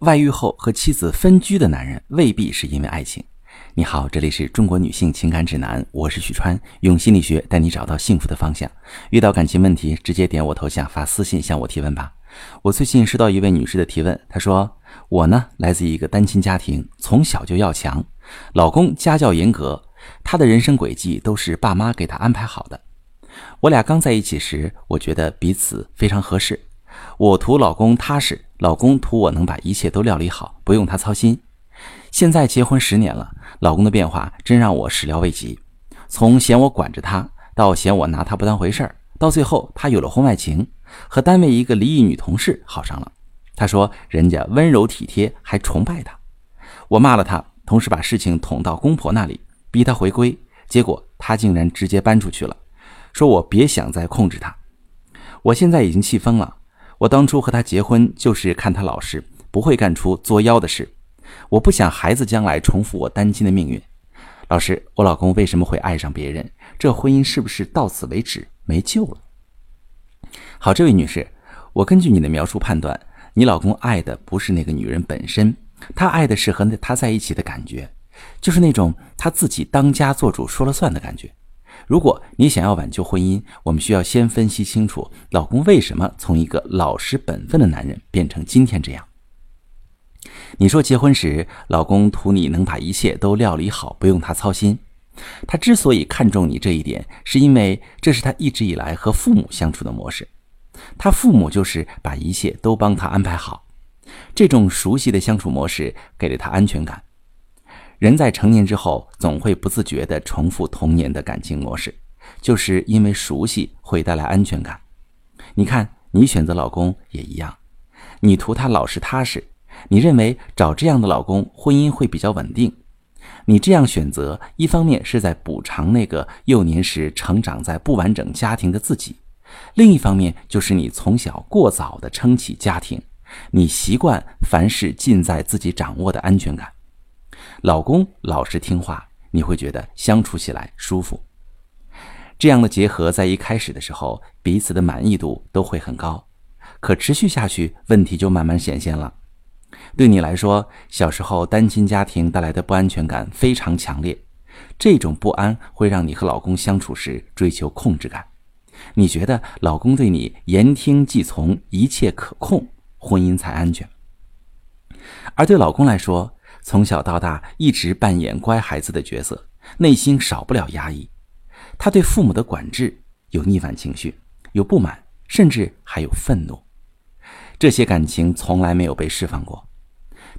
外遇后和妻子分居的男人未必是因为爱情。你好，这里是中国女性情感指南，我是许川，用心理学带你找到幸福的方向。遇到感情问题，直接点我头像发私信向我提问吧。我最近收到一位女士的提问，她说：“我呢来自一个单亲家庭，从小就要强，老公家教严格，他的人生轨迹都是爸妈给他安排好的。我俩刚在一起时，我觉得彼此非常合适。”我图老公踏实，老公图我能把一切都料理好，不用他操心。现在结婚十年了，老公的变化真让我始料未及。从嫌我管着他，到嫌我拿他不当回事儿，到最后他有了婚外情，和单位一个离异女同事好上了。他说人家温柔体贴，还崇拜他。我骂了他，同时把事情捅到公婆那里，逼他回归。结果他竟然直接搬出去了，说我别想再控制他。我现在已经气疯了。我当初和他结婚，就是看他老实，不会干出作妖的事。我不想孩子将来重复我单亲的命运。老师，我老公为什么会爱上别人？这婚姻是不是到此为止，没救了？好，这位女士，我根据你的描述判断，你老公爱的不是那个女人本身，他爱的是和他在一起的感觉，就是那种他自己当家做主、说了算的感觉。如果你想要挽救婚姻，我们需要先分析清楚老公为什么从一个老实本分的男人变成今天这样。你说结婚时老公图你能把一切都料理好，不用他操心。他之所以看重你这一点，是因为这是他一直以来和父母相处的模式。他父母就是把一切都帮他安排好，这种熟悉的相处模式给了他安全感。人在成年之后，总会不自觉地重复童年的感情模式，就是因为熟悉会带来安全感。你看，你选择老公也一样，你图他老实踏实，你认为找这样的老公，婚姻会比较稳定。你这样选择，一方面是在补偿那个幼年时成长在不完整家庭的自己，另一方面就是你从小过早地撑起家庭，你习惯凡事尽在自己掌握的安全感。老公老实听话，你会觉得相处起来舒服。这样的结合在一开始的时候，彼此的满意度都会很高，可持续下去，问题就慢慢显现了。对你来说，小时候单亲家庭带来的不安全感非常强烈，这种不安会让你和老公相处时追求控制感。你觉得老公对你言听计从，一切可控，婚姻才安全。而对老公来说，从小到大一直扮演乖孩子的角色，内心少不了压抑。他对父母的管制有逆反情绪，有不满，甚至还有愤怒。这些感情从来没有被释放过。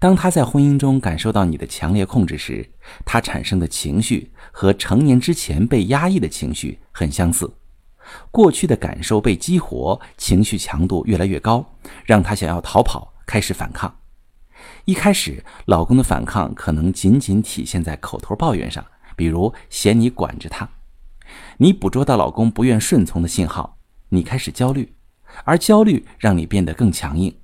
当他在婚姻中感受到你的强烈控制时，他产生的情绪和成年之前被压抑的情绪很相似。过去的感受被激活，情绪强度越来越高，让他想要逃跑，开始反抗。一开始，老公的反抗可能仅仅体现在口头抱怨上，比如嫌你管着他。你捕捉到老公不愿顺从的信号，你开始焦虑，而焦虑让你变得更强硬。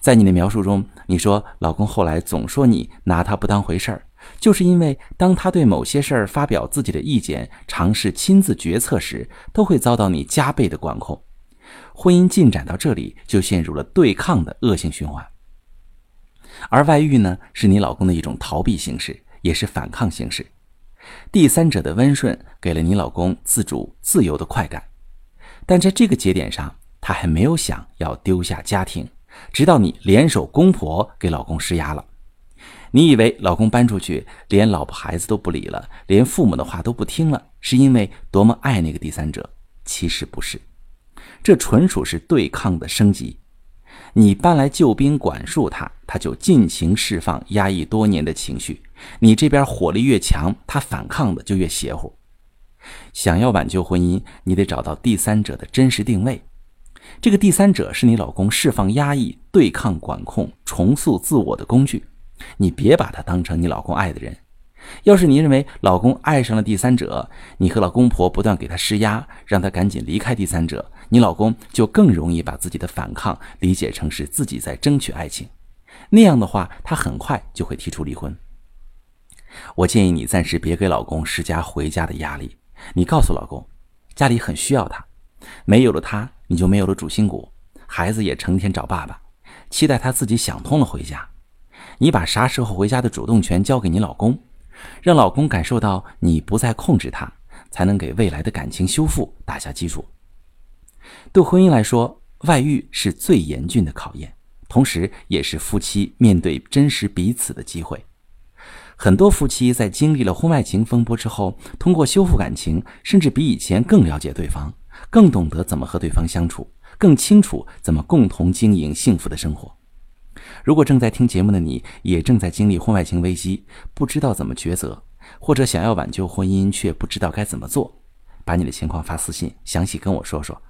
在你的描述中，你说老公后来总说你拿他不当回事儿，就是因为当他对某些事儿发表自己的意见，尝试亲自决策时，都会遭到你加倍的管控。婚姻进展到这里，就陷入了对抗的恶性循环。而外遇呢，是你老公的一种逃避形式，也是反抗形式。第三者的温顺给了你老公自主自由的快感，但在这个节点上，他还没有想要丢下家庭，直到你联手公婆给老公施压了。你以为老公搬出去，连老婆孩子都不理了，连父母的话都不听了，是因为多么爱那个第三者？其实不是，这纯属是对抗的升级。你搬来救兵管束他，他就尽情释放压抑多年的情绪。你这边火力越强，他反抗的就越邪乎。想要挽救婚姻，你得找到第三者的真实定位。这个第三者是你老公释放压抑、对抗管控、重塑自我的工具。你别把他当成你老公爱的人。要是你认为老公爱上了第三者，你和老公婆不断给他施压，让他赶紧离开第三者，你老公就更容易把自己的反抗理解成是自己在争取爱情。那样的话，他很快就会提出离婚。我建议你暂时别给老公施加回家的压力，你告诉老公，家里很需要他，没有了他，你就没有了主心骨，孩子也成天找爸爸，期待他自己想通了回家。你把啥时候回家的主动权交给你老公，让老公感受到你不再控制他，才能给未来的感情修复打下基础。对婚姻来说，外遇是最严峻的考验，同时也是夫妻面对真实彼此的机会。很多夫妻在经历了婚外情风波之后，通过修复感情，甚至比以前更了解对方，更懂得怎么和对方相处，更清楚怎么共同经营幸福的生活。如果正在听节目的你也正在经历婚外情危机，不知道怎么抉择，或者想要挽救婚姻却不知道该怎么做，把你的情况发私信，详细跟我说说，